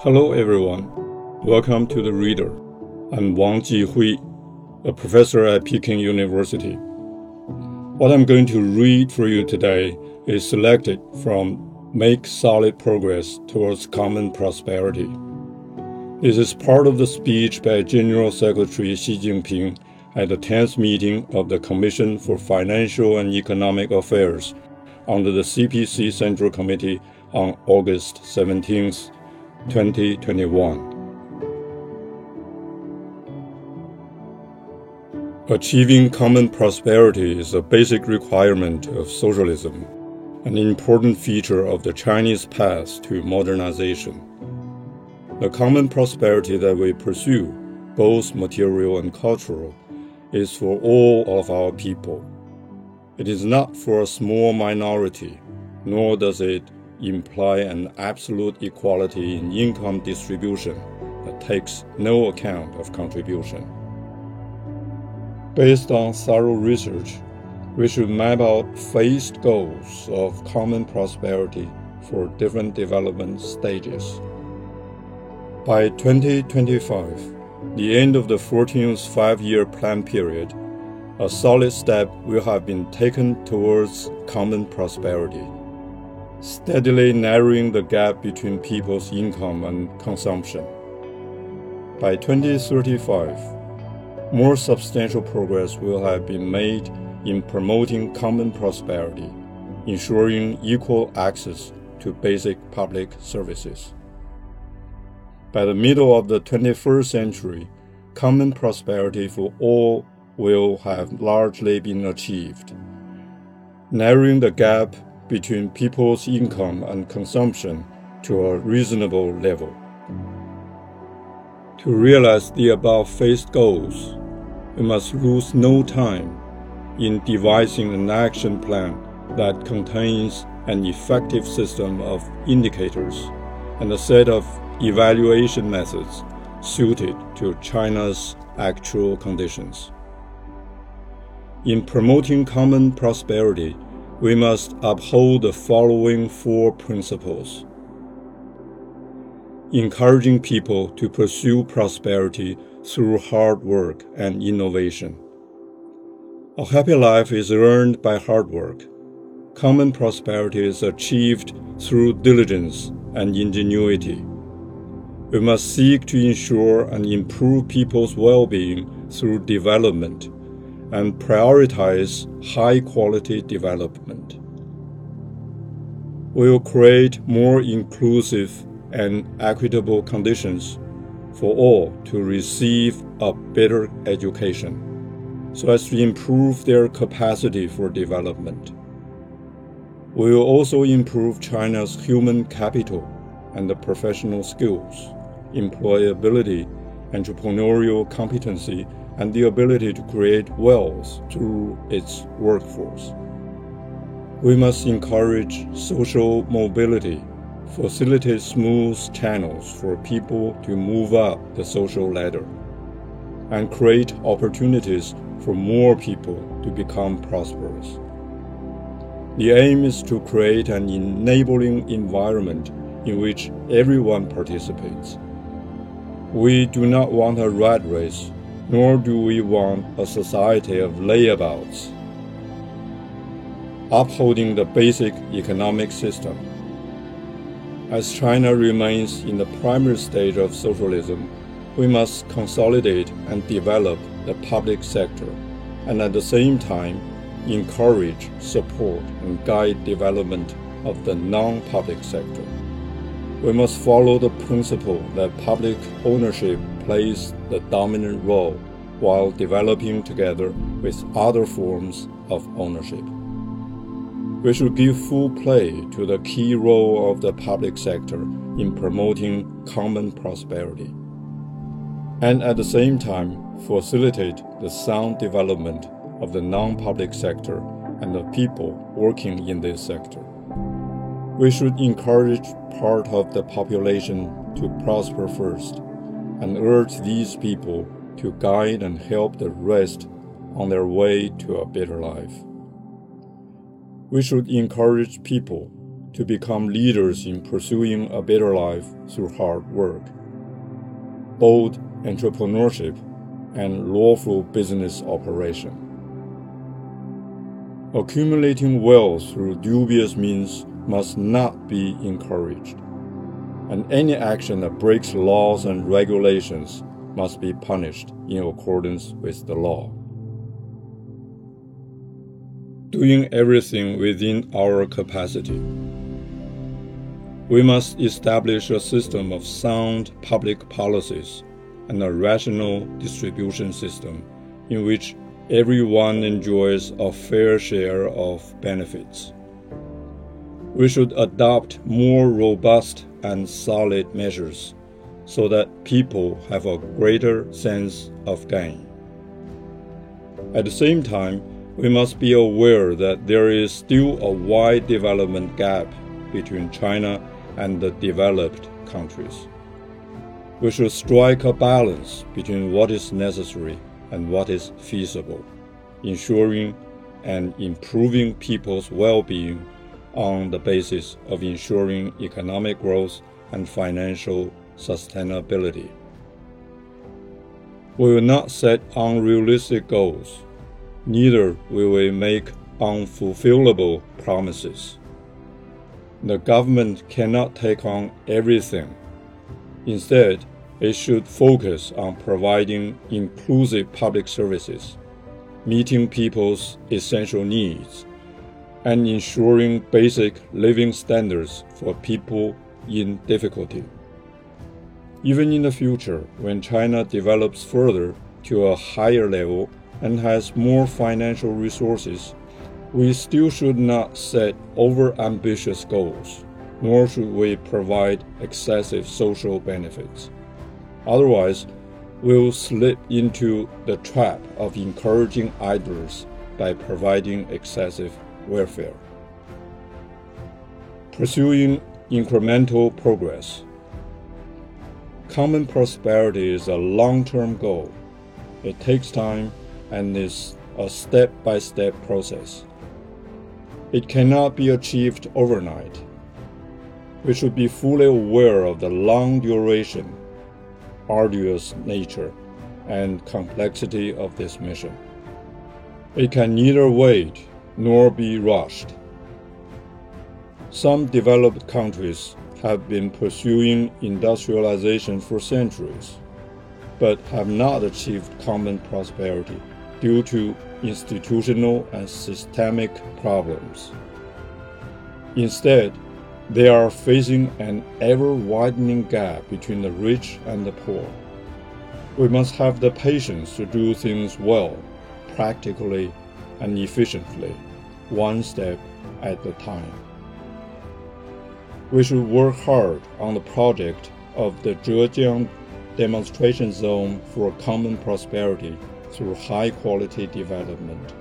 Hello, everyone. Welcome to the Reader. I'm Wang Jihui, a professor at Peking University. What I'm going to read for you today is selected from Make Solid Progress Towards Common Prosperity. This is part of the speech by General Secretary Xi Jinping at the 10th meeting of the Commission for Financial and Economic Affairs under the CPC Central Committee on August 17, 2021. Achieving common prosperity is a basic requirement of socialism, an important feature of the Chinese path to modernization. The common prosperity that we pursue, both material and cultural, is for all of our people. It is not for a small minority, nor does it imply an absolute equality in income distribution that takes no account of contribution. Based on thorough research, we should map out phased goals of common prosperity for different development stages. By 2025, the end of the 14th five year plan period, a solid step will have been taken towards common prosperity, steadily narrowing the gap between people's income and consumption. By 2035, more substantial progress will have been made in promoting common prosperity, ensuring equal access to basic public services. By the middle of the 21st century, common prosperity for all will have largely been achieved, narrowing the gap between people's income and consumption to a reasonable level. To realize the above phased goals, we must lose no time in devising an action plan that contains an effective system of indicators and a set of evaluation methods suited to China's actual conditions. In promoting common prosperity, we must uphold the following four principles encouraging people to pursue prosperity through hard work and innovation. A happy life is earned by hard work. Common prosperity is achieved through diligence and ingenuity. We must seek to ensure and improve people's well being through development and prioritize high quality development. We will create more inclusive and equitable conditions for all to receive a better education so as to improve their capacity for development. We will also improve China's human capital and professional skills employability, entrepreneurial competency, and the ability to create wealth through its workforce. We must encourage social mobility, facilitate smooth channels for people to move up the social ladder, and create opportunities for more people to become prosperous. The aim is to create an enabling environment in which everyone participates we do not want a rat race, nor do we want a society of layabouts. Upholding the basic economic system. As China remains in the primary stage of socialism, we must consolidate and develop the public sector, and at the same time, encourage, support, and guide development of the non public sector. We must follow the principle that public ownership plays the dominant role while developing together with other forms of ownership. We should give full play to the key role of the public sector in promoting common prosperity, and at the same time facilitate the sound development of the non public sector and the people working in this sector. We should encourage part of the population to prosper first and urge these people to guide and help the rest on their way to a better life. We should encourage people to become leaders in pursuing a better life through hard work, bold entrepreneurship, and lawful business operation. Accumulating wealth through dubious means must not be encouraged, and any action that breaks laws and regulations must be punished in accordance with the law. Doing everything within our capacity. We must establish a system of sound public policies and a rational distribution system in which everyone enjoys a fair share of benefits. We should adopt more robust and solid measures so that people have a greater sense of gain. At the same time, we must be aware that there is still a wide development gap between China and the developed countries. We should strike a balance between what is necessary and what is feasible, ensuring and improving people's well being on the basis of ensuring economic growth and financial sustainability. We will not set unrealistic goals, neither will we make unfulfillable promises. The government cannot take on everything. Instead, it should focus on providing inclusive public services, meeting people's essential needs, and ensuring basic living standards for people in difficulty. Even in the future, when China develops further to a higher level and has more financial resources, we still should not set over ambitious goals, nor should we provide excessive social benefits. Otherwise, we'll slip into the trap of encouraging idlers by providing excessive welfare. Pursuing incremental progress. Common prosperity is a long term goal. It takes time and is a step by step process. It cannot be achieved overnight. We should be fully aware of the long duration, arduous nature, and complexity of this mission. It can neither wait nor be rushed. Some developed countries have been pursuing industrialization for centuries, but have not achieved common prosperity due to institutional and systemic problems. Instead, they are facing an ever widening gap between the rich and the poor. We must have the patience to do things well, practically, and efficiently, one step at a time. We should work hard on the project of the Zhejiang demonstration zone for common prosperity through high quality development.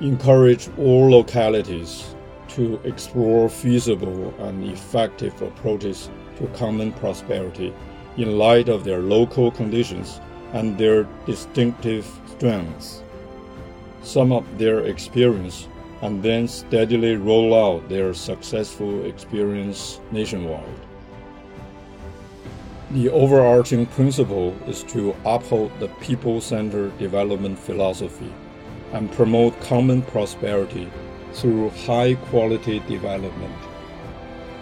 Encourage all localities to explore feasible and effective approaches to common prosperity in light of their local conditions and their distinctive strengths. Sum up their experience and then steadily roll out their successful experience nationwide. The overarching principle is to uphold the people centered development philosophy and promote common prosperity through high quality development.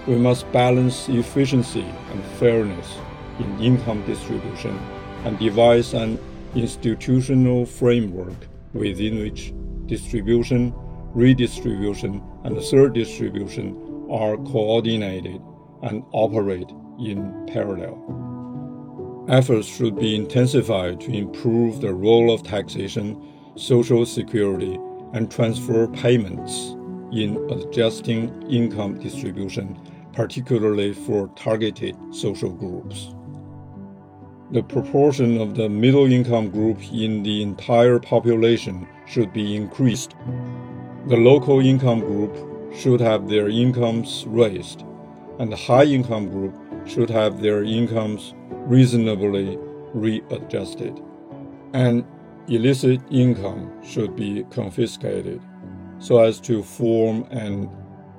We must balance efficiency and fairness in income distribution and devise an institutional framework within which distribution, redistribution, and third distribution are coordinated and operate in parallel. Efforts should be intensified to improve the role of taxation, social security, and transfer payments in adjusting income distribution, particularly for targeted social groups. The proportion of the middle income group in the entire population should be increased. The local income group should have their incomes raised, and the high income group should have their incomes reasonably readjusted, and illicit income should be confiscated so as to form an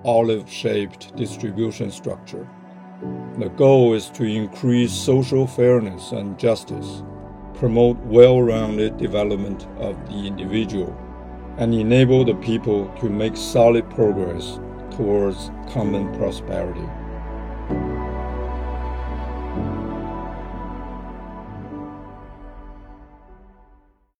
olive shaped distribution structure. The goal is to increase social fairness and justice, promote well rounded development of the individual, and enable the people to make solid progress towards common prosperity.